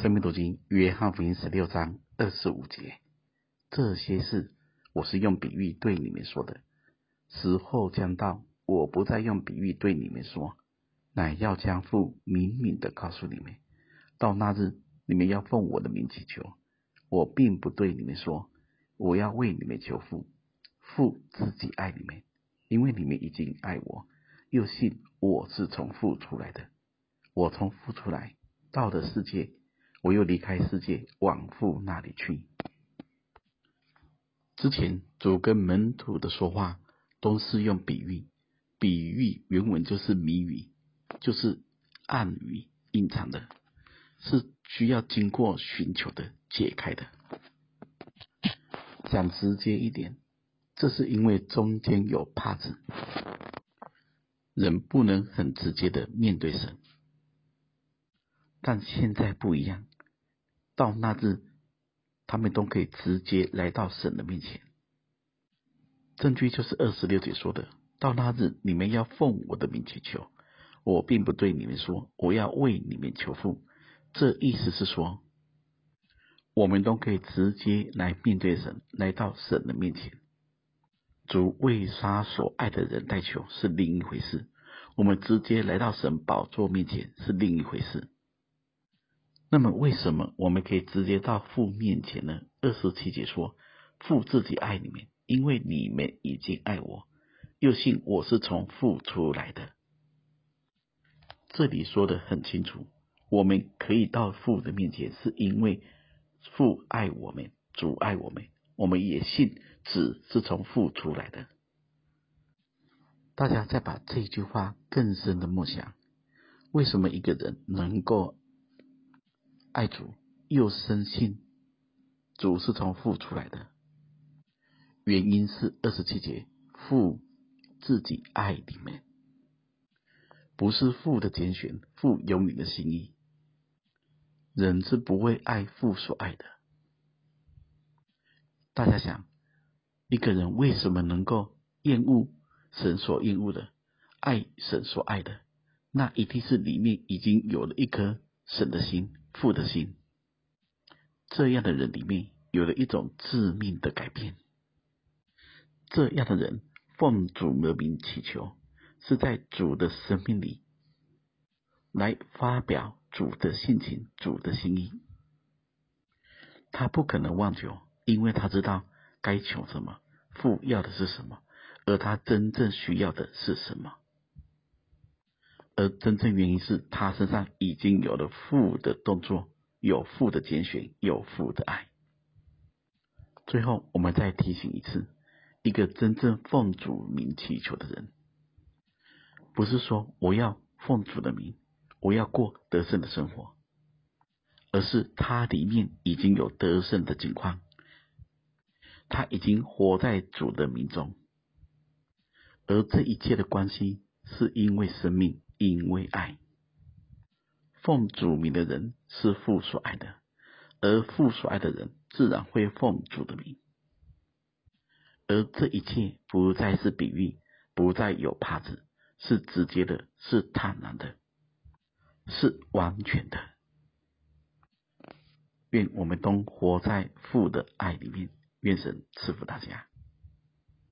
生命读经约翰福音十六章二十五节，这些事我是用比喻对你们说的。时候将到，我不再用比喻对你们说，乃要将父明明的告诉你们。到那日，你们要奉我的名祈求。我并不对你们说，我要为你们求父。父自己爱你们，因为你们已经爱我，又信我是从父出来的。我从父出来，到了世界。我又离开世界，往父那里去。之前主跟门徒的说话都是用比喻，比喻原文就是谜语，就是暗语、隐藏的，是需要经过寻求的、解开的。讲直接一点，这是因为中间有帕子，人不能很直接的面对神。但现在不一样。到那日，他们都可以直接来到神的面前。证据就是二十六节说的：“到那日，你们要奉我的名祈求。我并不对你们说，我要为你们求父。”这意思是说，我们都可以直接来面对神，来到神的面前。主为杀所爱的人代求是另一回事，我们直接来到神宝座面前是另一回事。那么，为什么我们可以直接到父面前呢？二十七节说：“父自己爱你们，因为你们已经爱我，又信我是从父出来的。”这里说得很清楚，我们可以到父的面前，是因为父爱我们，主爱我们，我们也信子是从父出来的。大家再把这句话更深的默想：为什么一个人能够？爱主又深信主是从父出来的，原因是二十七节，父自己爱你们，不是父的拣选，父有你的心意，人是不会爱父所爱的。大家想，一个人为什么能够厌恶神所厌恶的，爱神所爱的？那一定是里面已经有了一颗神的心。父的心，这样的人里面有了一种致命的改变。这样的人奉主的名祈求，是在主的生命里来发表主的性情、主的心意。他不可能妄求，因为他知道该求什么，父要的是什么，而他真正需要的是什么。而真正原因是他身上已经有了父的动作，有父的拣选，有父的爱。最后，我们再提醒一次：一个真正奉主名祈求的人，不是说我要奉主的名，我要过得胜的生活，而是他里面已经有得胜的境况，他已经活在主的名中，而这一切的关系是因为生命。因为爱，奉主名的人是父所爱的，而父所爱的人自然会奉主的名。而这一切不再是比喻，不再有帕子，是直接的，是坦然的，是完全的。愿我们都活在父的爱里面，愿神赐福大家。